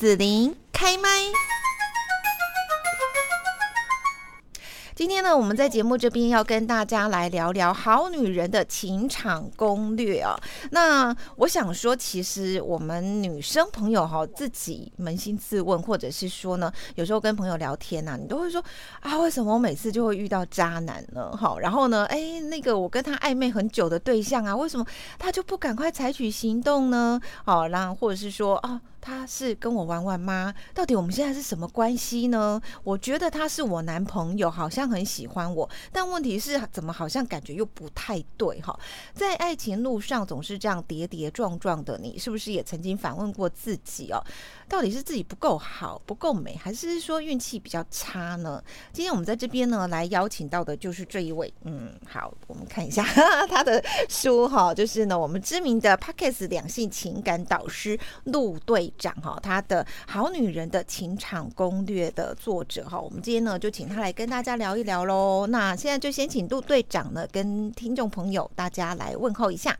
子琳开麦。今天呢，我们在节目这边要跟大家来聊聊好女人的情场攻略啊。那我想说，其实我们女生朋友哈，自己扪心自问，或者是说呢，有时候跟朋友聊天呐，你都会说啊，为什么我每次就会遇到渣男呢？好，然后呢，哎，那个我跟他暧昧很久的对象啊，为什么他就不赶快采取行动呢？好，那或者是说啊。他是跟我玩玩吗？到底我们现在是什么关系呢？我觉得他是我男朋友，好像很喜欢我，但问题是怎么好像感觉又不太对哈？在爱情路上总是这样跌跌撞撞的，你是不是也曾经反问过自己哦？到底是自己不够好、不够美，还是说运气比较差呢？今天我们在这边呢，来邀请到的就是这一位，嗯，好，我们看一下 他的书哈，就是呢，我们知名的 Podcast 两性情感导师陆队长哈，他的好女人的情场攻略的作者哈，我们今天呢就请他来跟大家聊一聊喽。那现在就先请陆队长呢，跟听众朋友大家来问候一下。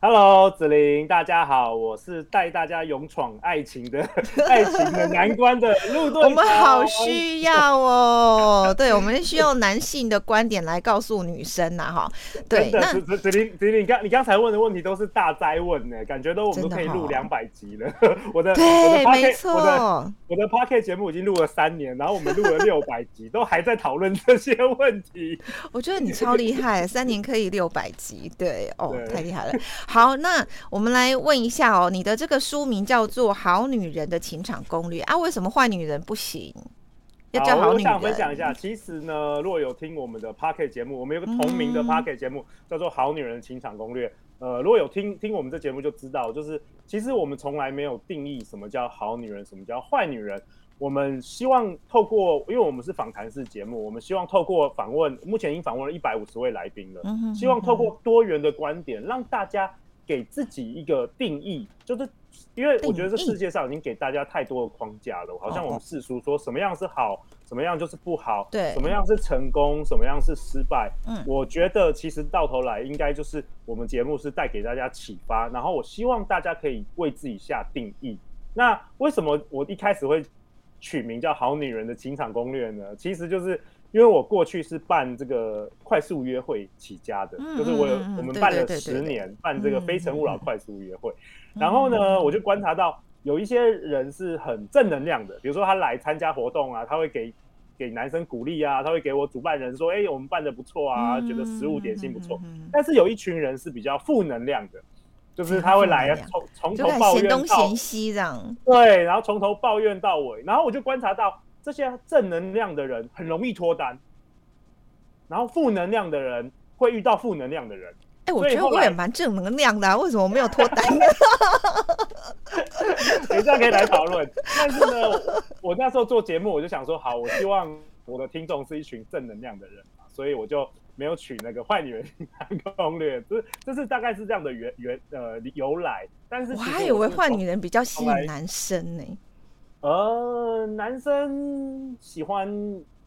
Hello，子琳，大家好，我是带大家勇闯爱情的 爱情的难关的陆队。我们好需要哦，对，我们需要男性的观点来告诉女生呐，哈。对，那子子子琳，子琳，你刚你刚才问的问题都是大灾问呢，感觉都我们都可以录两百集了。我的对，没错，我的我的 Podcast 节目已经录了三年，然后我们录了六百集，都还在讨论这些问题。我觉得你超厉害，三年可以六百集，对，哦，太厉害了。好，那我们来问一下哦，你的这个书名叫做《好女人的情场攻略》啊，为什么坏女人不行？要叫好女人？我想分享一下，其实呢，如果有听我们的 Podcast 节目，我们有个同名的 Podcast 节目，嗯、叫做《好女人的情场攻略》。呃，如果有听听我们这节目，就知道，就是其实我们从来没有定义什么叫好女人，什么叫坏女人。我们希望透过，因为我们是访谈式节目，我们希望透过访问，目前已经访问了一百五十位来宾了，嗯嗯，希望透过多元的观点，让大家给自己一个定义，就是因为我觉得这世界上已经给大家太多的框架了，好像我们世俗说什么样是好，什么样就是不好，对，什么样是成功，什么样是失败，嗯，我觉得其实到头来应该就是我们节目是带给大家启发，然后我希望大家可以为自己下定义。那为什么我一开始会取名叫《好女人的情场攻略》呢，其实就是因为我过去是办这个快速约会起家的，嗯、就是我有我们办了十年，办这个《非诚勿扰》快速约会。嗯、然后呢，嗯、我就观察到有一些人是很正能量的，比如说他来参加活动啊，他会给给男生鼓励啊，他会给我主办人说：“哎、欸，我们办的不错啊，嗯、觉得食物点心不错。嗯”但是有一群人是比较负能量的。就是他会来从从头抱怨到嫌东嫌西这样，对，然后从头抱怨到尾，然后我就观察到这些正能量的人很容易脱单，然后负能量的人会遇到负能量的人。哎、欸，我觉得我也蛮正能量的啊，为什么我没有脱单呢？等一下可以来讨论。但是呢，我那时候做节目，我就想说，好，我希望我的听众是一群正能量的人嘛，所以我就。没有取那个坏女人攻略，就是这是大概是这样的原原呃由来，但是我，我还以为坏女人比较吸引男生呢。呃，男生喜欢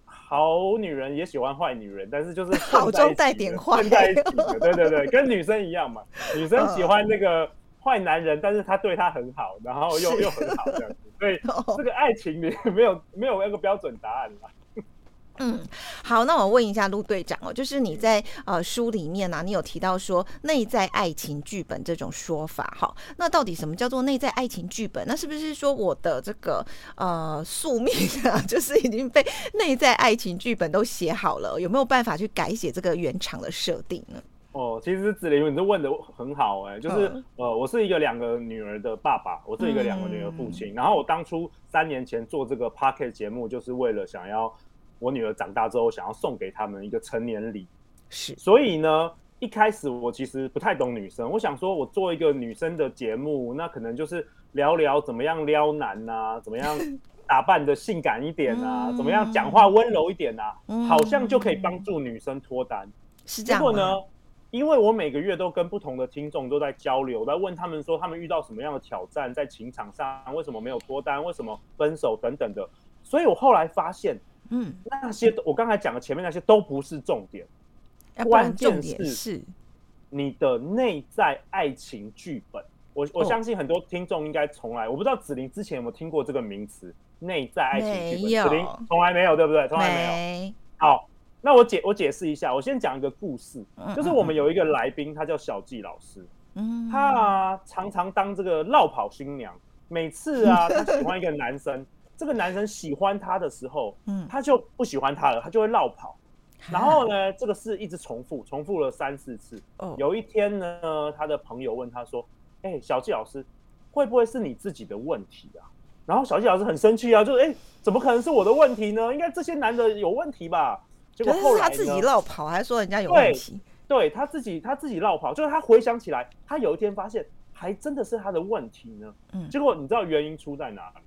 好女人，也喜欢坏女人，但是就是 好中带点坏在一起的，对对对，跟女生一样嘛。女生喜欢那个坏男人，但是他对她很好，然后又又很好这样子，所以 这个爱情里没有没有那个标准答案啦。嗯，好，那我问一下陆队长哦，就是你在呃书里面呢、啊，你有提到说内在爱情剧本这种说法，哈，那到底什么叫做内在爱情剧本？那是不是说我的这个呃宿命啊，就是已经被内在爱情剧本都写好了，有没有办法去改写这个原厂的设定呢？哦，其实子玲，你这问的很好哎、欸，就是、嗯、呃，我是一个两个女儿的爸爸，我是一个两个女儿父亲，嗯、然后我当初三年前做这个 p o c k e t 节目，就是为了想要。我女儿长大之后，想要送给他们一个成年礼，是。所以呢，一开始我其实不太懂女生，我想说，我做一个女生的节目，那可能就是聊聊怎么样撩男啊，怎么样 打扮的性感一点啊，怎么样讲话温柔一点啊，好像就可以帮助女生脱单。是这样。结果呢，因为我每个月都跟不同的听众都在交流，在问他们说，他们遇到什么样的挑战，在情场上为什么没有脱单，为什么分手等等的，所以我后来发现。嗯，那些我刚才讲的前面那些都不是重点，关键是你的内在爱情剧本。我我相信很多听众应该从来，我不知道子玲之前有没有听过这个名词“内在爱情剧本”，子玲从来没有，对不对？从来没有。没。好，那我解我解释一下，我先讲一个故事，就是我们有一个来宾，他叫小纪老师，嗯，他啊常常当这个绕跑新娘，每次啊他喜欢一个男生，这个男生喜欢她的时候，嗯，他就不喜欢他了，他就会绕跑。然后呢，这个事一直重复，重复了三四次。有一天呢，他的朋友问他说：“哎，小纪老师，会不会是你自己的问题啊？”然后小纪老师很生气啊，就说：“哎，怎么可能是我的问题呢？应该这些男的有问题吧？”结果后来他自己绕跑，还说人家有问题。对，他自己他自己绕跑，就是他回想起来，他有一天发现还真的是他的问题呢。嗯。结果你知道原因出在哪里？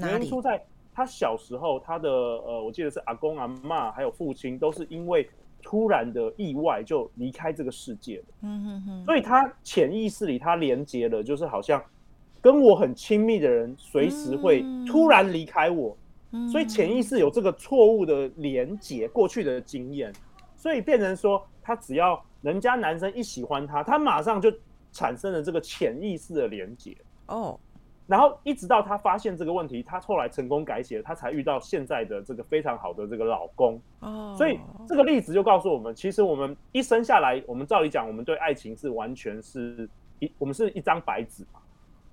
原因出在。他小时候，他的呃，我记得是阿公阿妈还有父亲，都是因为突然的意外就离开这个世界了。嗯哼哼。所以他潜意识里，他连接了，就是好像跟我很亲密的人，随时会突然离开我。所以潜意识有这个错误的连接过去的经验，所以变成说，他只要人家男生一喜欢他，他马上就产生了这个潜意识的连接。哦。然后一直到他发现这个问题，他后来成功改写，他才遇到现在的这个非常好的这个老公。哦，所以这个例子就告诉我们，其实我们一生下来，我们照理讲，我们对爱情是完全是一，我们是一张白纸嘛。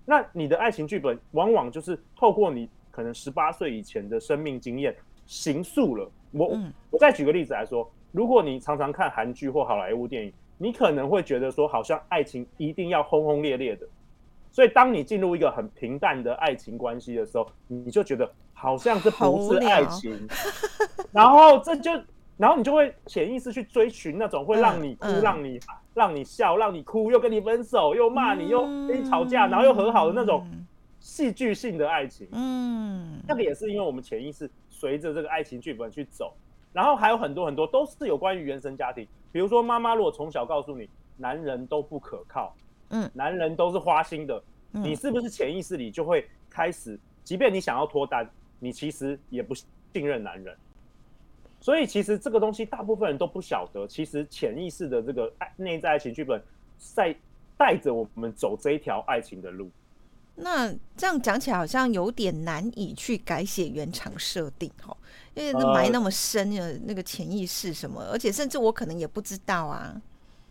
那你的爱情剧本，往往就是透过你可能十八岁以前的生命经验形塑了。我我再举个例子来说，如果你常常看韩剧或好莱坞电影，你可能会觉得说，好像爱情一定要轰轰烈烈的。所以，当你进入一个很平淡的爱情关系的时候，你就觉得好像这不是爱情，然后这就，然后你就会潜意识去追寻那种会让你哭、让你、让你笑、让你哭，又跟你分手、又骂你、又跟你吵架，然后又和好的那种戏剧性的爱情。嗯，那个也是因为我们潜意识随着这个爱情剧本去走，然后还有很多很多都是有关于原生家庭，比如说妈妈如果从小告诉你，男人都不可靠。嗯，男人都是花心的，嗯、你是不是潜意识里就会开始，即便你想要脱单，你其实也不信任男人。所以其实这个东西大部分人都不晓得，其实潜意识的这个爱内在爱情剧本在带着我们走这一条爱情的路。那这样讲起来好像有点难以去改写原厂设定哦，因为那埋那么深的那个潜意识什么，而且甚至我可能也不知道啊。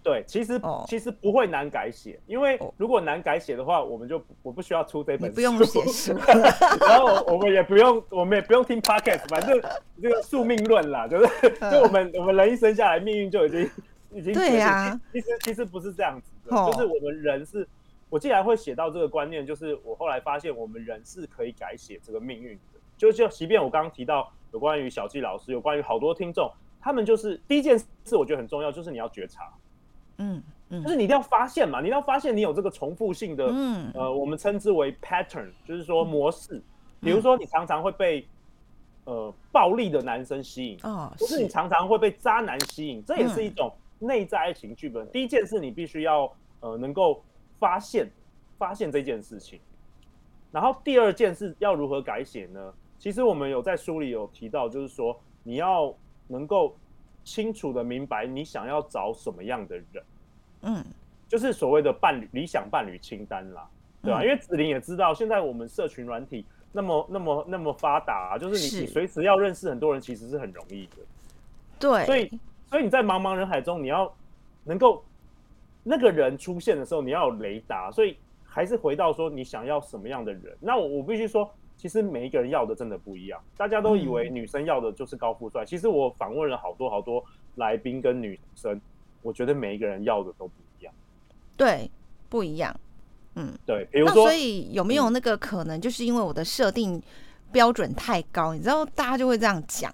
对，其实、oh. 其实不会难改写，因为如果难改写的话，我们就我不需要出这本书，不用写书，然后我们也不用，我们也不用听 podcast，反正这个宿命论啦，就是 就我们我们人一生下来，命运就已经已经对呀、啊。其实其实不是这样子的，oh. 就是我们人是，我既然会写到这个观念，就是我后来发现我们人是可以改写这个命运的。就就即便我刚刚提到有关于小纪老师，有关于好多听众，他们就是第一件事，我觉得很重要，就是你要觉察。嗯，嗯，就是你一定要发现嘛，你一定要发现你有这个重复性的，嗯，呃，我们称之为 pattern，就是说模式。嗯、比如说，你常常会被呃暴力的男生吸引，哦，或是你常常会被渣男吸引，这也是一种内在爱情剧本。嗯、第一件事，你必须要呃能够发现发现这件事情，然后第二件事要如何改写呢？其实我们有在书里有提到，就是说你要能够。清楚的明白你想要找什么样的人，嗯，就是所谓的伴侣理想伴侣清单啦，对吧？嗯、因为子玲也知道，现在我们社群软体那么那么那么发达、啊，就是你是你随时要认识很多人，其实是很容易的。对，所以所以你在茫茫人海中，你要能够那个人出现的时候，你要有雷达。所以还是回到说，你想要什么样的人？那我我必须说。其实每一个人要的真的不一样，大家都以为女生要的就是高富帅。嗯、其实我访问了好多好多来宾跟女生，我觉得每一个人要的都不一样。对，不一样。嗯，对。比如说，所以有没有那个可能，就是因为我的设定标准太高，嗯、你知道，大家就会这样讲。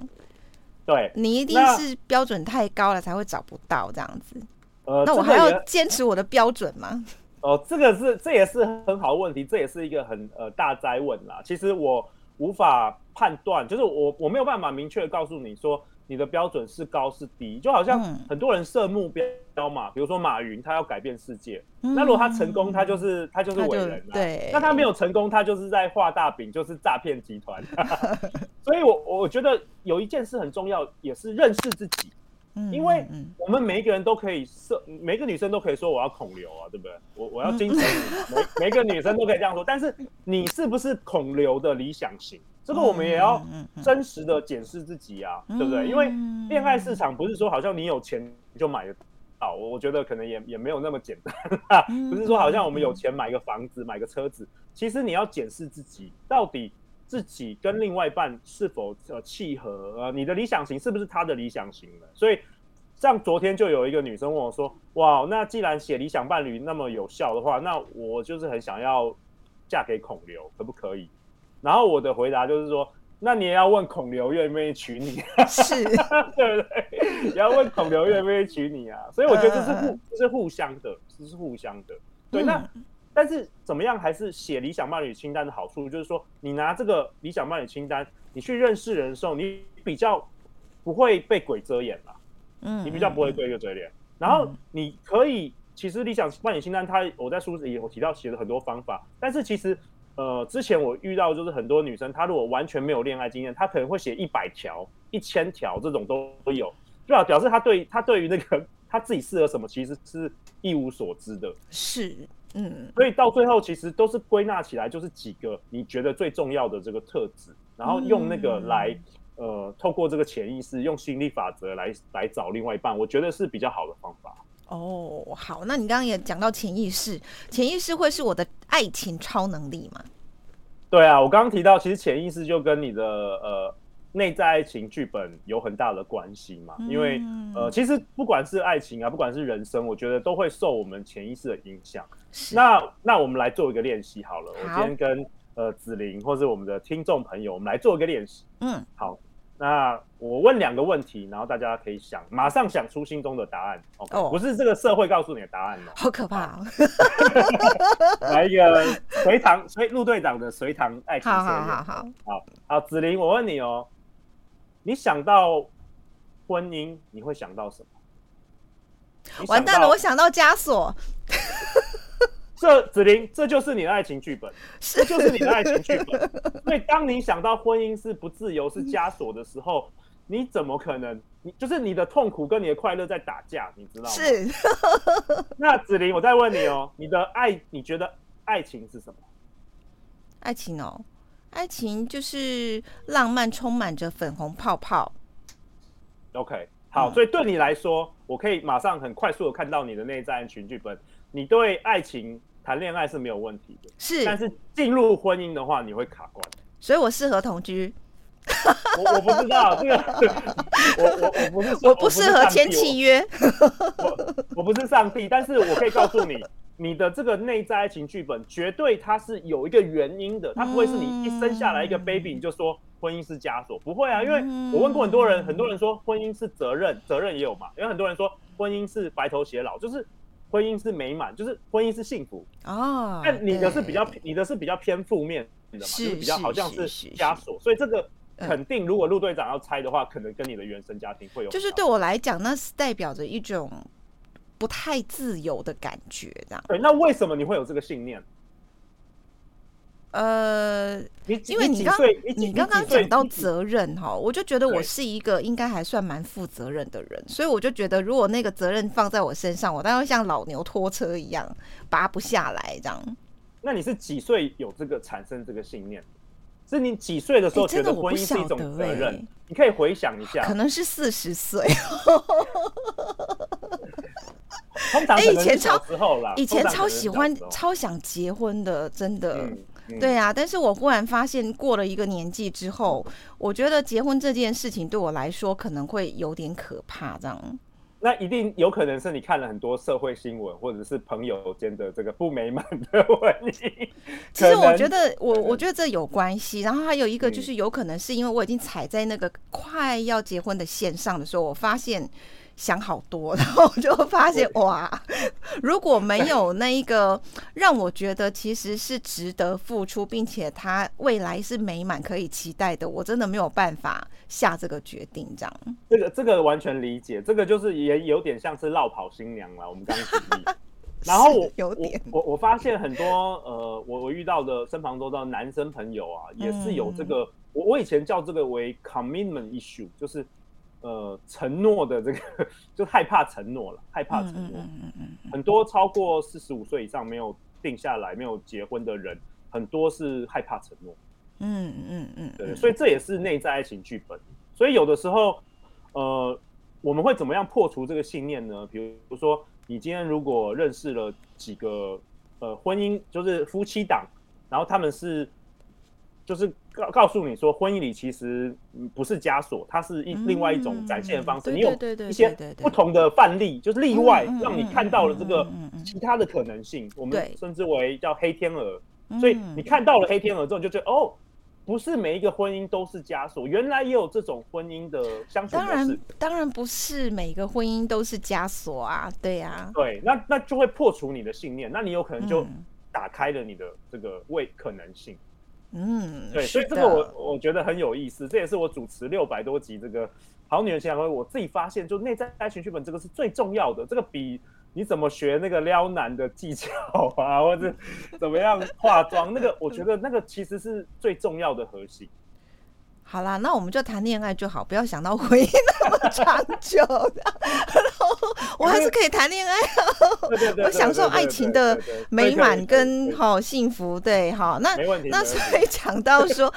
对，你一定是标准太高了才会找不到这样子。呃，那我还要坚持我的标准吗？哦，这个是这也是很好的问题，这也是一个很呃大哉问啦。其实我无法判断，就是我我没有办法明确的告诉你说你的标准是高是低，就好像很多人设目标嘛，比如说马云他要改变世界，嗯、那如果他成功，他就是他就是伟人了。对，那他没有成功，他就是在画大饼，就是诈骗集团。所以我我觉得有一件事很重要，也是认识自己。嗯，因为我们每一个人都可以设，每个女生都可以说我要孔流啊，对不对？我我要金城武，每每个女生都可以这样说。但是你是不是孔流的理想型？这个我们也要真实的检视自己啊，对不对？因为恋爱市场不是说好像你有钱就买得到，我我觉得可能也也没有那么简单，不是说好像我们有钱买个房子、买个车子，其实你要检视自己到底。自己跟另外一半是否呃契合？呃，你的理想型是不是他的理想型呢？所以，像昨天就有一个女生问我说：“哇，那既然写理想伴侣那么有效的话，那我就是很想要嫁给孔刘，可不可以？”然后我的回答就是说：“那你也要问孔刘愿不愿意娶你，是，对不对？也要问孔刘愿不愿意娶你啊。”所以我觉得这是互，这是互相的，这是互相的。对，那。但是怎么样还是写理想伴侣清单的好处，就是说你拿这个理想伴侣清单，你去认识人的时候，你比较不会被鬼遮眼了，嗯，你比较不会被鬼遮眼。然后你可以，其实理想伴侣清单，它我在书里有提到写了很多方法，但是其实呃，之前我遇到就是很多女生，她如果完全没有恋爱经验，她可能会写一百条、一千条这种都有，就表表示她对她对于那个她自己适合什么，其实是一无所知的，是。嗯，所以到最后其实都是归纳起来，就是几个你觉得最重要的这个特质，然后用那个来，嗯、呃，透过这个潜意识，用心理法则来来找另外一半，我觉得是比较好的方法。哦，好，那你刚刚也讲到潜意识，潜意识会是我的爱情超能力吗？对啊，我刚刚提到，其实潜意识就跟你的呃。内在爱情剧本有很大的关系嘛？因为呃，其实不管是爱情啊，不管是人生，我觉得都会受我们潜意识的影响。那那我们来做一个练习好了。好，我今天跟呃子琳或是我们的听众朋友，我们来做一个练习。嗯，好。那我问两个问题，然后大家可以想，马上想出心中的答案。OK，哦，不是这个社会告诉你的答案吗？好可怕哦！来一个随堂随陆队长的隋唐爱情。好好好好好，好，子琳，我问你哦。你想到婚姻，你会想到什么？完蛋了，我想到枷锁。这子琳，这就是你的爱情剧本，这就是你的爱情剧本。所以，当你想到婚姻是不自由、是枷锁的时候，你怎么可能？你就是你的痛苦跟你的快乐在打架，你知道吗？是。那子琳，我再问你哦，你的爱，你觉得爱情是什么？爱情哦。爱情就是浪漫，充满着粉红泡泡。OK，好，嗯、所以对你来说，我可以马上很快速的看到你的内在爱情剧本。你对爱情谈恋爱是没有问题的，是，但是进入婚姻的话，你会卡关。所以我适合同居。我我不知道这个，我我我不是我不适合签契约。我我不是上帝，但是我可以告诉你。你的这个内在爱情剧本，绝对它是有一个原因的，它不会是你一生下来一个 baby 你就说婚姻是枷锁，不会啊，因为我问过很多人，很多人说婚姻是责任，责任也有嘛，因为很多人说婚姻是白头偕老，就是婚姻是美满，就是婚姻是幸福哦。但你的是比较，你的是比较偏负面的嘛，就是比较好像是枷锁，所以这个肯定，如果陆队长要猜的话，可能跟你的原生家庭会有，就是对我来讲，那是代表着一种。不太自由的感觉，这样。对，那为什么你会有这个信念？呃，你因为你刚你刚刚讲到责任哈，我就觉得我是一个应该还算蛮负责任的人，所以我就觉得如果那个责任放在我身上，我当然会像老牛拖车一样拔不下来这样。那你是几岁有这个产生这个信念？是你几岁的时候觉得婚姻是一种责任？欸、你可以回想一下，可能是四十岁。哎，以前超以前超喜欢、超想结婚的，真的，嗯嗯、对啊。但是我忽然发现，过了一个年纪之后，我觉得结婚这件事情对我来说可能会有点可怕，这样。那一定有可能是你看了很多社会新闻，或者是朋友间的这个不美满的问题。其实我觉得，我我觉得这有关系。然后还有一个就是，有可能是因为我已经踩在那个快要结婚的线上的时候，我发现。想好多，然后我就发现哇，如果没有那一个让我觉得其实是值得付出，并且他未来是美满可以期待的，我真的没有办法下这个决定。这样，这个这个完全理解，这个就是也有点像是落跑新娘了。我们刚刚举例，然后我有点我我，我发现很多呃，我我遇到的身旁都知道男生朋友啊，也是有这个，嗯、我我以前叫这个为 commitment issue，就是。呃承诺的这个，就害怕承诺了，害怕承诺。嗯嗯嗯嗯。很多超过四十五岁以上没有定下来、没有结婚的人，很多是害怕承诺。嗯嗯嗯。对，所以这也是内在爱情剧本。所以有的时候，呃，我们会怎么样破除这个信念呢？比如说，你今天如果认识了几个呃婚姻，就是夫妻档，然后他们是。就是告告诉你说，婚姻里其实不是枷锁，它是一另外一种展现的方式。你有一些不同的范例，就是例外，让你看到了这个其他的可能性。我们称之为叫黑天鹅。所以你看到了黑天鹅之后，就觉得哦，不是每一个婚姻都是枷锁，原来也有这种婚姻的相处模式。当然，当然不是每一个婚姻都是枷锁啊，对呀。对，那那就会破除你的信念，那你有可能就打开了你的这个未可能性。嗯，对，所以这个我我觉得很有意思，这也是我主持六百多集这个好女人情感攻略，我自己发现，就内在爱情剧本这个是最重要的，这个比你怎么学那个撩男的技巧啊，或者怎么样化妆，那个我觉得那个其实是最重要的核心。好啦，那我们就谈恋爱就好，不要想到婚姻那么长久的。然后我还是可以谈恋爱，我享受爱情的美满跟好幸福。对，好，那那所以讲到说。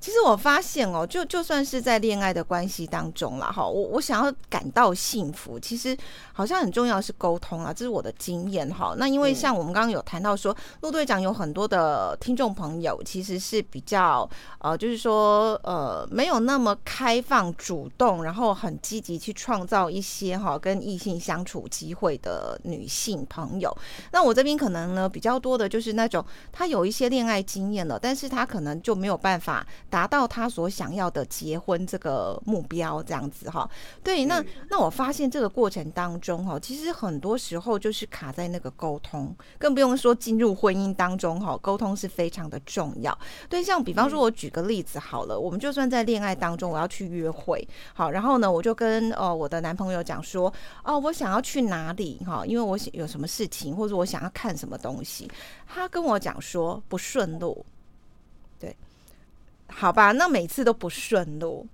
其实我发现哦，就就算是在恋爱的关系当中啦，哈，我我想要感到幸福，其实好像很重要是沟通啊，这是我的经验哈。那因为像我们刚刚有谈到说，陆队长有很多的听众朋友其实是比较呃，就是说呃，没有那么开放、主动，然后很积极去创造一些哈跟异性相处机会的女性朋友。那我这边可能呢比较多的就是那种她有一些恋爱经验了，但是她可能就没有办法。达到他所想要的结婚这个目标，这样子哈。对，那那我发现这个过程当中哈，其实很多时候就是卡在那个沟通，更不用说进入婚姻当中哈，沟通是非常的重要。对，像比方说，我举个例子好了，我们就算在恋爱当中，我要去约会，好，然后呢，我就跟呃我的男朋友讲说，哦，我想要去哪里哈，因为我有什么事情，或者我想要看什么东西，他跟我讲说不顺路。好吧，那每次都不顺路，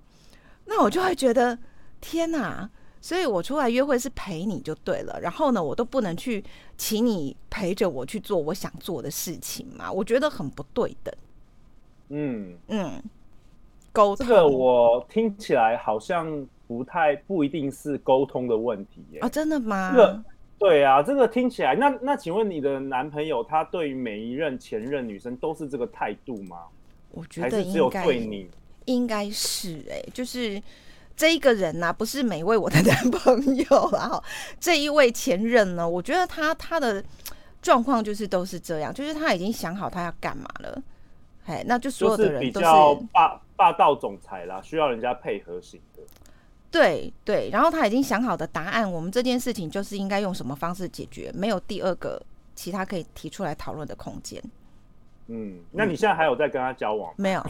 那我就会觉得天哪！所以我出来约会是陪你就对了，然后呢，我都不能去请你陪着我去做我想做的事情嘛？我觉得很不对等。嗯嗯，沟通，这个我听起来好像不太不一定是沟通的问题耶。啊，真的吗？这个对啊，这个听起来，那那请问你的男朋友他对于每一任前任女生都是这个态度吗？我觉得应该应该是哎、欸，就是这一个人呐、啊，不是每位我的 男朋友啊。这一位前任呢，我觉得他他的状况就是都是这样，就是他已经想好他要干嘛了，哎，那就所有的人都是，是比较霸霸道总裁啦，需要人家配合型的。对对，然后他已经想好的答案，我们这件事情就是应该用什么方式解决，没有第二个其他可以提出来讨论的空间。嗯，那你现在还有在跟他交往？没有，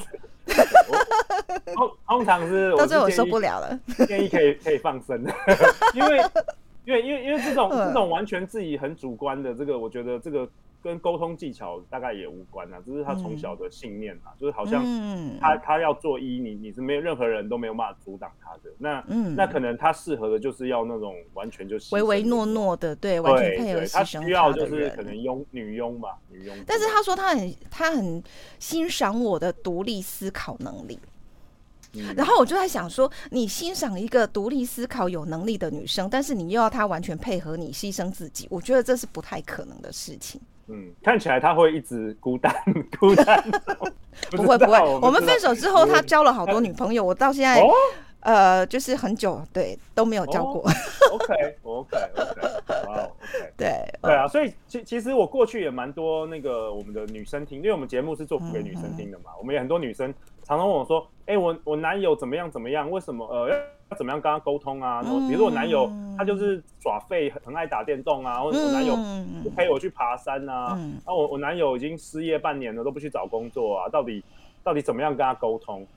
通通常是到最后我受不了了，建议可以可以放生，因为因为因为因为这种这种完全自己很主观的这个，我觉得这个。跟沟通技巧大概也无关啊，这是他从小的信念啊，嗯、就是好像他、嗯、他要做一，你你是没有任何人都没有办法阻挡他的。那、嗯、那可能他适合的就是要那种完全就是唯唯诺诺的，对，完全配合牺牲他，他需要就是可能佣女佣吧，女佣。但是他说他很他很欣赏我的独立思考能力，嗯、然后我就在想说，你欣赏一个独立思考有能力的女生，但是你又要她完全配合你牺牲自己，我觉得这是不太可能的事情。嗯，看起来他会一直孤单，孤单。不会不会，我们分手之后，他交了好多女朋友，我到现在，呃，就是很久对都没有交过。OK OK OK，哇，OK，对对啊，所以其其实我过去也蛮多那个我们的女生听，因为我们节目是做给女生听的嘛，我们有很多女生常常问我说，哎，我我男友怎么样怎么样？为什么呃？要怎么样跟他沟通啊？然后比如说我男友他就是耍废，很爱打电动啊，或者我男友不陪我去爬山啊，然后我我男友已经失业半年了都不去找工作啊，到底到底怎么样跟他沟通？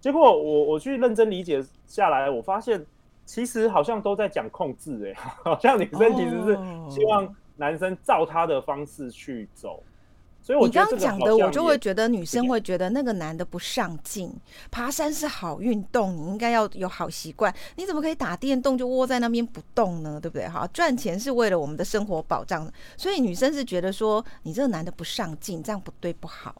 结果我我去认真理解下来，我发现其实好像都在讲控制，哎，好像女生其实是希望男生照她的方式去走。所以我你刚刚讲的，我就会觉得女生会觉得那个男的不上进，爬山是好运动，你应该要有好习惯。你怎么可以打电动就窝在那边不动呢？对不对？哈，赚钱是为了我们的生活保障，所以女生是觉得说你这个男的不上进，这样不对不好。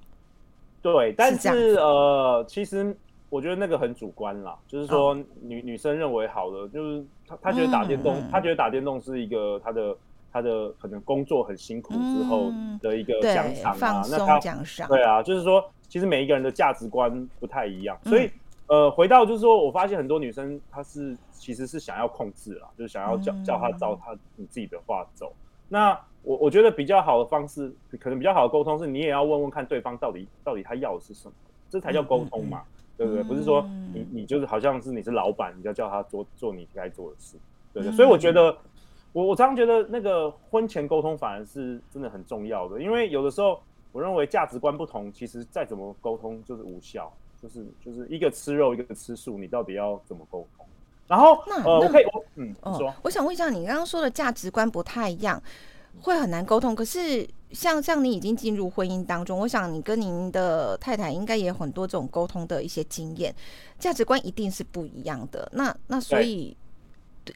对，但是，是呃，其实我觉得那个很主观啦，就是说女、哦、女生认为好的，就是她她觉得打电动，她、嗯、觉得打电动是一个她的。她的可能工作很辛苦之后的一个奖赏啊，那她对啊，就是说，其实每一个人的价值观不太一样，所以、嗯、呃，回到就是说我发现很多女生她是其实是想要控制啦，就是想要叫叫他照他你自己的话走。那我我觉得比较好的方式，可能比较好的沟通是，你也要问问看对方到底到底他要的是什么，这才叫沟通嘛，嗯、对不对？不是说你你就是好像是你是老板，你要叫他做做你该做的事，对不对？所以我觉得。我我常常觉得那个婚前沟通反而是真的很重要的，因为有的时候我认为价值观不同，其实再怎么沟通就是无效，就是就是一个吃肉，一个吃素，你到底要怎么沟通？然后那呃，我可以我嗯，你说，我想问一下，你刚刚说的价值观不太一样，会很难沟通。可是像像你已经进入婚姻当中，我想你跟您的太太应该也有很多这种沟通的一些经验，价值观一定是不一样的。那那所以。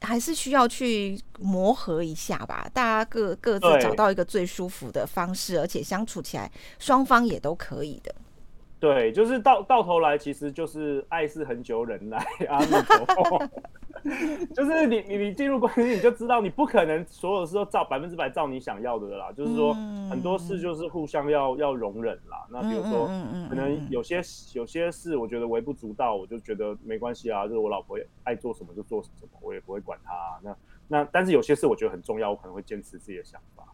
还是需要去磨合一下吧，大家各各自找到一个最舒服的方式，而且相处起来双方也都可以的。对，就是到到头来，其实就是爱是很久忍耐啊。就是你你你进入关系，你就知道你不可能所有事都照百分之百照你想要的啦。就是说很多事就是互相要要容忍啦。那比如说可能有些有些事，我觉得微不足道，我就觉得没关系啊。就是我老婆爱做什么就做什么，我也不会管她啊。那那但是有些事我觉得很重要，我可能会坚持自己的想法。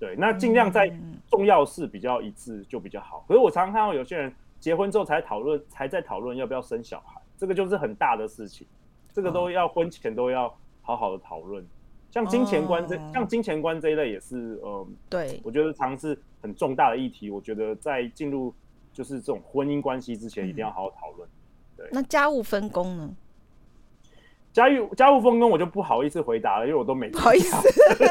对，那尽量在重要事比较一致就比较好。可是我常常看到有些人。结婚之后才讨论，才在讨论要不要生小孩，这个就是很大的事情，这个都要婚前都要好好的讨论。像金钱观这，像金钱观这一类也是，呃，对，我觉得常是很重大的议题。我觉得在进入就是这种婚姻关系之前，一定要好好讨论。对，那家务分工呢？家务家务分工我就不好意思回答了，因为我都没不好意思，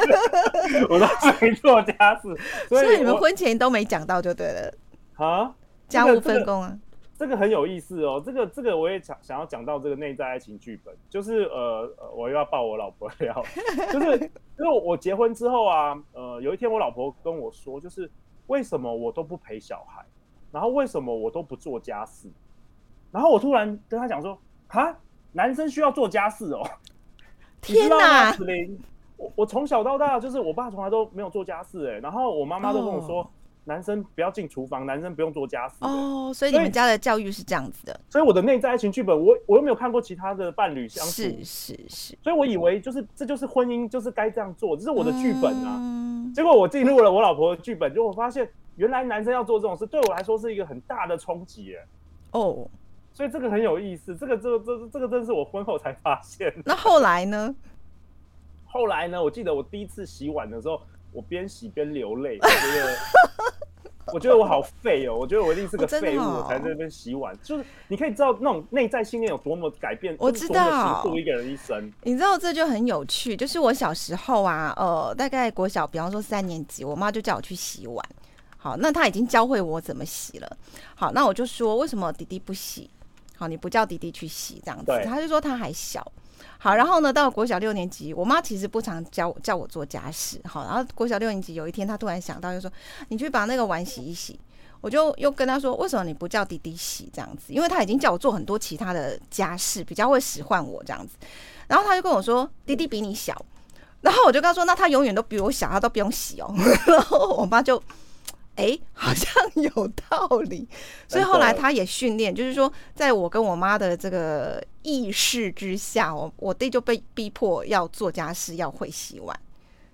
我都没做家事，所以你们婚前都没讲到就对了啊。家务分工啊，这个，这个很有意思哦。这个这个我也想想要讲到这个内在爱情剧本，就是呃我又要抱我老婆料，就是因为我结婚之后啊，呃，有一天我老婆跟我说，就是为什么我都不陪小孩，然后为什么我都不做家事，然后我突然跟她讲说，哈，男生需要做家事哦。天哪，我我从小到大就是我爸从来都没有做家事哎，然后我妈妈都跟我说。Oh. 男生不要进厨房，男生不用做家事。哦，所以你们家的教育是这样子的。所以我的内在爱情剧本，我我又没有看过其他的伴侣相处。是是是。所以我以为就是这就是婚姻，就是该这样做，这是我的剧本啊。嗯、结果我进入了我老婆的剧本，就我发现原来男生要做这种事，对我来说是一个很大的冲击耶。哦，所以这个很有意思，这个这个这个、这个真是我婚后才发现。那后来呢？后来呢？我记得我第一次洗碗的时候，我边洗边流泪，我觉得。我觉得我好废哦！我觉得我一定是个废物，我才在那边洗碗。就是你可以知道那种内在信念有多么改变，我知道，多么一个人一生。你知道这就很有趣，就是我小时候啊，呃，大概国小，比方说三年级，我妈就叫我去洗碗。好，那她已经教会我怎么洗了。好，那我就说，为什么弟弟不洗？好，你不叫弟弟去洗这样子？他就说他还小。好，然后呢，到了国小六年级，我妈其实不常教叫我做家事。好，然后国小六年级有一天，她突然想到，就说：“你去把那个碗洗一洗。”我就又跟她说：“为什么你不叫弟弟洗这样子？”因为她已经叫我做很多其他的家事，比较会使唤我这样子。然后她就跟我说：“弟弟比你小。”然后我就跟她说：“那他永远都比我小，他都不用洗哦。”然后我妈就。哎、欸，好像有道理，所以后来他也训练，就是说，在我跟我妈的这个意识之下，我我弟就被逼迫要做家事，要会洗碗。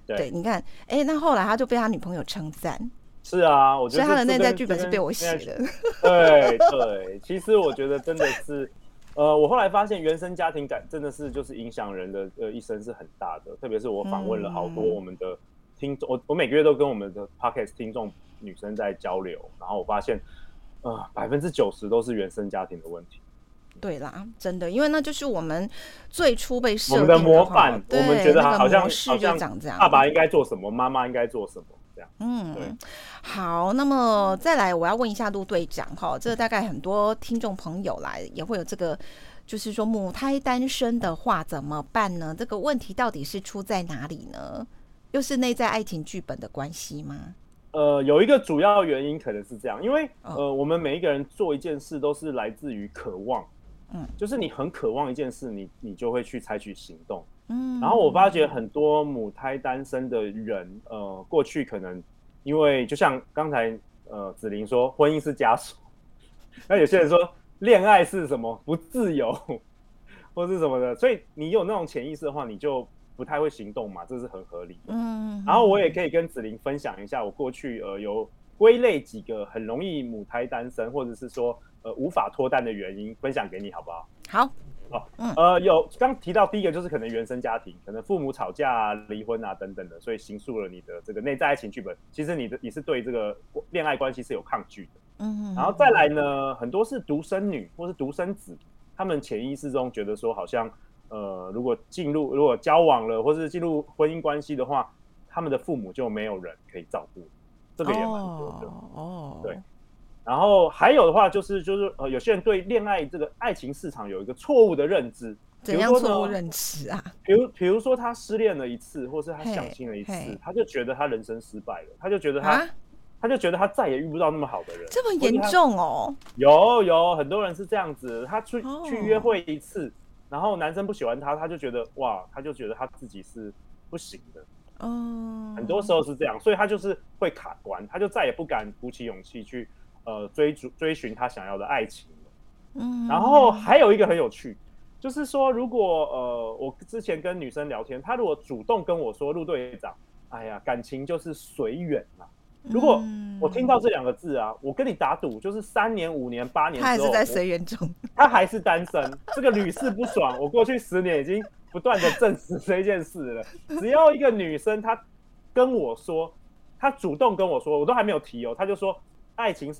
对，对你看，哎、欸，那后来他就被他女朋友称赞。是啊，我觉得他的内在剧本是被我写的。对对，其实我觉得真的是，呃，我后来发现原生家庭感真的是就是影响人的呃一生是很大的，特别是我访问了好多我们的听我我每个月都跟我们的 Podcast 听众。女生在交流，然后我发现，呃，百分之九十都是原生家庭的问题。对啦，真的，因为那就是我们最初被设定的模范，我们觉得好像好像长这样，爸爸应该做什么，妈妈应该做什么。这样。嗯，好，那么再来，我要问一下陆队长哈，这大概很多听众朋友来也会有这个，就是说母胎单身的话怎么办呢？这个问题到底是出在哪里呢？又是内在爱情剧本的关系吗？呃，有一个主要原因可能是这样，因为呃，我们每一个人做一件事都是来自于渴望，嗯，就是你很渴望一件事，你你就会去采取行动，嗯。然后我发觉很多母胎单身的人，呃，过去可能因为就像刚才呃子玲说，婚姻是枷锁，那有些人说恋爱是什么不自由，或是什么的，所以你有那种潜意识的话，你就。不太会行动嘛，这是很合理的。嗯，然后我也可以跟子玲分享一下，我过去呃有归类几个很容易母胎单身，或者是说呃无法脱单的原因，分享给你好不好？好。哦，呃，有刚提到第一个就是可能原生家庭，可能父母吵架啊、离婚啊等等的，所以形塑了你的这个内在爱情剧本。其实你的你是对这个恋爱关系是有抗拒的。嗯，然后再来呢，很多是独生女或是独生子，他们潜意识中觉得说好像。呃，如果进入如果交往了，或是进入婚姻关系的话，他们的父母就没有人可以照顾，这个也蛮多的。哦，对。然后还有的话，就是就是呃，有些人对恋爱这个爱情市场有一个错误的认知。怎样错误认知啊？比如比如说他失恋了一次，或是他相亲了一次，他就觉得他人生失败了，他就觉得他他就觉得他再也遇不到那么好的人。这么严重哦？有有很多人是这样子，他去去约会一次。然后男生不喜欢他，他就觉得哇，他就觉得他自己是不行的。嗯，很多时候是这样，所以他就是会卡关，他就再也不敢鼓起勇气去呃追逐追寻他想要的爱情了。嗯，然后还有一个很有趣，就是说如果呃我之前跟女生聊天，她如果主动跟我说陆队长，哎呀，感情就是随缘嘛。如果我听到这两个字啊，我跟你打赌，就是三年、五年、八年他还是在随缘中，他还是单身，这个屡试不爽。我过去十年已经不断的证实这件事了。只要一个女生她跟我说，她主动跟我说，我都还没有提哦，她就说爱情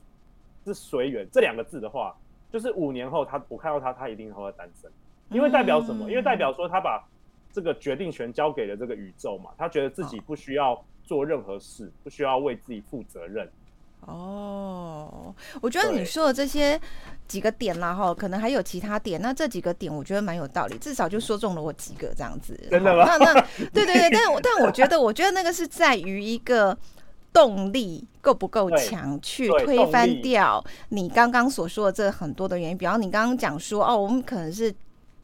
是随缘这两个字的话，就是五年后她我看到她，她一定会单身，因为代表什么？因为代表说她把这个决定权交给了这个宇宙嘛，她觉得自己不需要。做任何事不需要为自己负责任。哦，我觉得你说的这些几个点啦，哈，可能还有其他点。那这几个点我觉得蛮有道理，至少就说中了我几个这样子。真的吗？那那对对对，但但我觉得，我觉得那个是在于一个动力够不够强，去推翻掉你刚刚所说的这很多的原因。比方你刚刚讲说，哦，我们可能是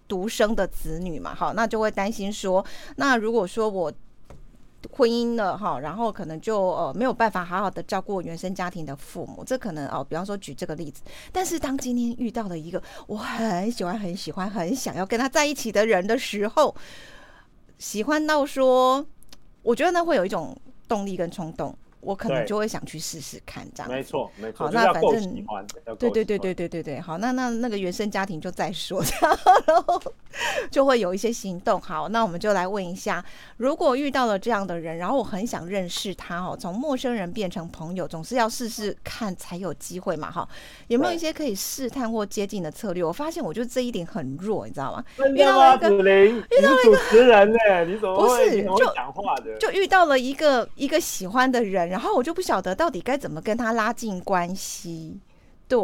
独生的子女嘛，好，那就会担心说，那如果说我。婚姻了哈，然后可能就呃没有办法好好的照顾原生家庭的父母，这可能哦，比方说举这个例子。但是当今天遇到了一个我很喜欢、很喜欢、很想要跟他在一起的人的时候，喜欢到说，我觉得呢会有一种动力跟冲动。我可能就会想去试试看，这样没错没错。好，那反正对对对对对对对，好，那那那个原生家庭就再说，然后就会有一些行动。好，那我们就来问一下，如果遇到了这样的人，然后我很想认识他哦，从陌生人变成朋友，总是要试试看才有机会嘛，哈。有没有一些可以试探或接近的策略？我发现我就这一点很弱，你知道吗？遇到了一个，遇到了一个主持人呢，你怎么不是就讲话的？就遇到了一个一个喜欢的人，然后我就不晓得到底该怎么跟他拉近关系。对，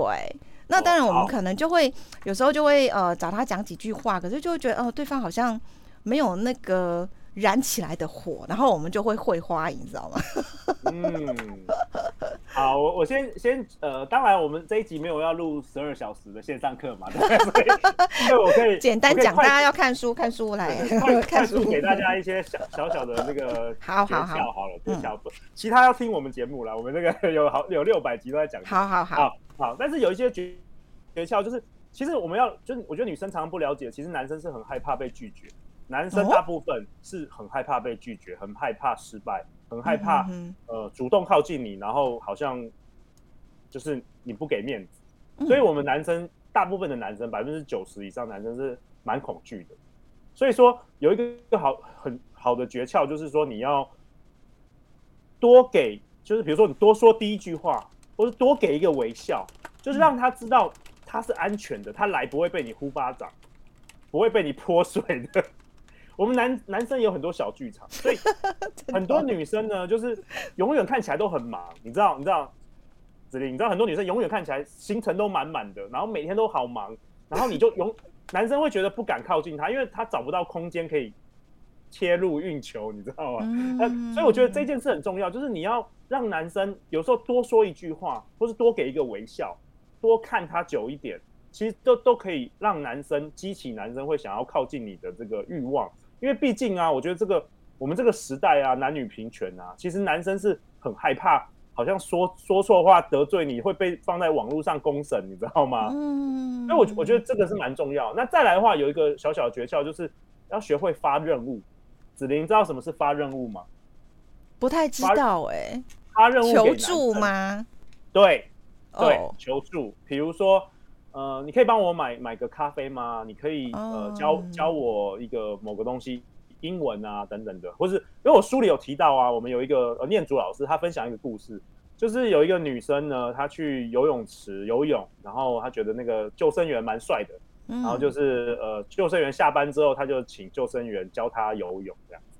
那当然我们可能就会有时候就会呃找他讲几句话，可是就会觉得哦、呃，对方好像没有那个燃起来的火，然后我们就会会花，你知道吗？嗯，好，我我先先呃，当然我们这一集没有要录十二小时的线上课嘛，对 不对？因为我可以简单讲，大家要看书，看书来 看书，给大家一些小小小的那个好好好好了，就小其他要听我们节目了，我们那个有好有六百集都在讲，好好好好，但是有一些诀诀窍，就是其实我们要就是我觉得女生常常不了解，其实男生是很害怕被拒绝。男生大部分是很害怕被拒绝，很害怕失败，很害怕呃主动靠近你，然后好像就是你不给面子，所以我们男生大部分的男生百分之九十以上男生是蛮恐惧的。所以说有一个好很好的诀窍，就是说你要多给，就是比如说你多说第一句话，或是多给一个微笑，就是让他知道他是安全的，他来不会被你呼巴掌，不会被你泼水的。我们男男生有很多小剧场，所以很多女生呢，就是永远看起来都很忙，你知道？你知道？子琳，你知道很多女生永远看起来行程都满满的，然后每天都好忙，然后你就永男生会觉得不敢靠近她，因为她找不到空间可以切入运球，你知道吗？那、嗯、所以我觉得这件事很重要，就是你要让男生有时候多说一句话，或是多给一个微笑，多看他久一点，其实都都可以让男生激起男生会想要靠近你的这个欲望。因为毕竟啊，我觉得这个我们这个时代啊，男女平权啊，其实男生是很害怕，好像说说错话得罪你会被放在网络上公审，你知道吗？嗯，所以我我觉得这个是蛮重要。那再来的话，有一个小小的诀窍，就是要学会发任务。子琳，知道什么是发任务吗？不太知道哎、欸。发任务求助吗？对对，oh. 求助。比如说。呃，你可以帮我买买个咖啡吗？你可以呃教教我一个某个东西，英文啊等等的，或是因为我书里有提到啊，我们有一个呃念祖老师，他分享一个故事，就是有一个女生呢，她去游泳池游泳，然后她觉得那个救生员蛮帅的，然后就是呃救生员下班之后，她就请救生员教她游泳这样子，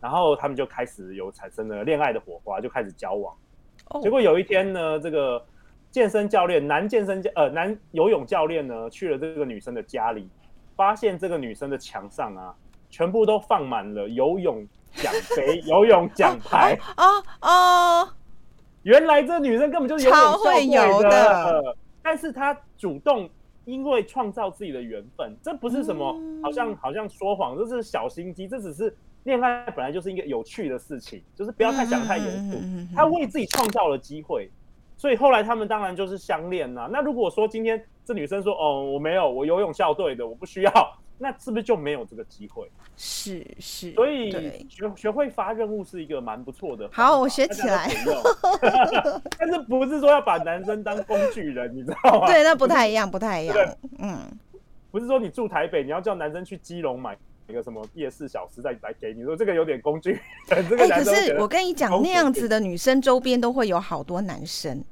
然后他们就开始有产生了恋爱的火花，就开始交往，结果有一天呢，这个。健身教练，男健身教呃男游泳教练呢，去了这个女生的家里，发现这个女生的墙上啊，全部都放满了游泳奖杯、游泳奖牌。哦哦，原来这女生根本就是游泳会游的，但是她主动因为创造自己的缘分，这不是什么好像好像说谎，这是小心机，这只是恋爱本来就是一个有趣的事情，就是不要太想太严肃。她为自己创造了机会。所以后来他们当然就是相恋呐。那如果说今天这女生说：“哦，我没有，我游泳校队的，我不需要。”那是不是就没有这个机会？是是。所以学学会发任务是一个蛮不错的。好，我学起来。但是不是说要把男生当工具人，你知道吗？对，那不太一样，不太一样。嗯，不是说你住台北，你要叫男生去基隆买。一个什么夜市小吃再来给你说，这个有点工具。哎、这个欸，可是我跟你讲，那样子的女生周边都会有好多男生，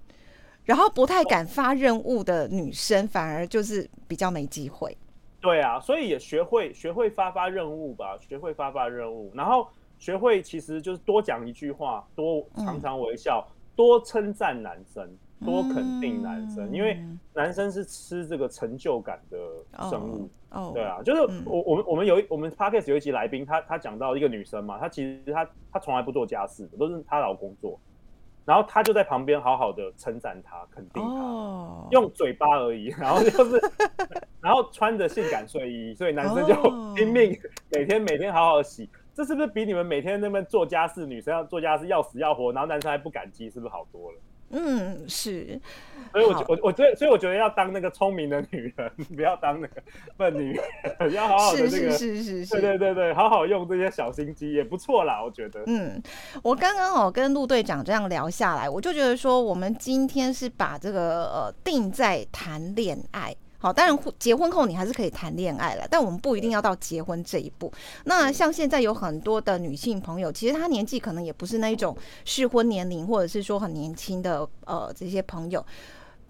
然后不太敢发任务的女生，反而就是比较没机会。对啊，所以也学会学会发发任务吧，学会发发任务，然后学会其实就是多讲一句话，多常常微笑，嗯、多称赞男生。多肯定男生，嗯、因为男生是吃这个成就感的生物。哦，对啊，就是我我们我们有一我们 podcast 有一集来宾，他他讲到一个女生嘛，她其实她她从来不做家事的，都是她老公做，然后她就在旁边好好的称赞她，肯定她，哦、用嘴巴而已，然后就是 然后穿着性感睡衣，所以男生就拼命每天每天好好洗，这是不是比你们每天那边做家事，女生要做家事要死要活，然后男生还不感激，是不是好多了？嗯，是，所以我我我觉得，所以我觉得要当那个聪明的女人，不要当那个笨女人，要好好的这个，是是是是，对对对对，好好用这些小心机也不错啦，我觉得。嗯，我刚刚哦跟陆队长这样聊下来，我就觉得说，我们今天是把这个呃定在谈恋爱。好，当然结婚后你还是可以谈恋爱了，但我们不一定要到结婚这一步。那像现在有很多的女性朋友，其实她年纪可能也不是那一种适婚年龄，或者是说很年轻的呃这些朋友，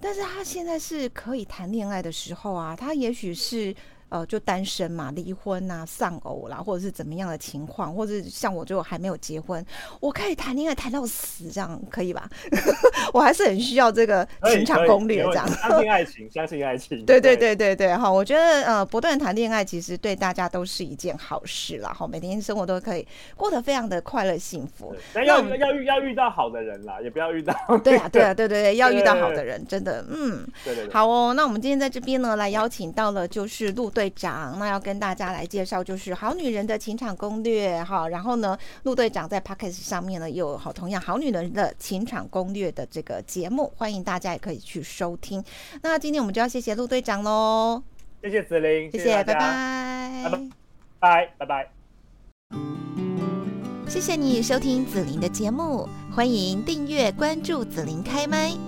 但是她现在是可以谈恋爱的时候啊，她也许是。呃，就单身嘛，离婚啊，丧偶啦，或者是怎么样的情况，或者是像我就还没有结婚，我可以谈恋爱谈到死，这样可以吧？我还是很需要这个情场攻略，这样相信 爱情，相信爱情。对对对对对，哈，我觉得呃，不断谈恋爱其实对大家都是一件好事啦，哈，每天生活都可以过得非常的快乐幸福。那要要遇要遇到好的人啦，也不要遇到。对啊对啊对对对，要遇到好的 人，真的，嗯，对对对。好哦，那我们今天在这边呢，来邀请到了就是陆队长，那要跟大家来介绍就是好女人的情场攻略哈，然后呢，陆队长在 p o c k e t 上面呢有好同样好女人的情场攻略的这个节目，欢迎大家也可以去收听。那今天我们就要谢谢陆队长喽，谢谢子琳，谢谢，谢谢拜拜，拜拜拜，谢谢你收听子琳的节目，欢迎订阅关注子琳开麦。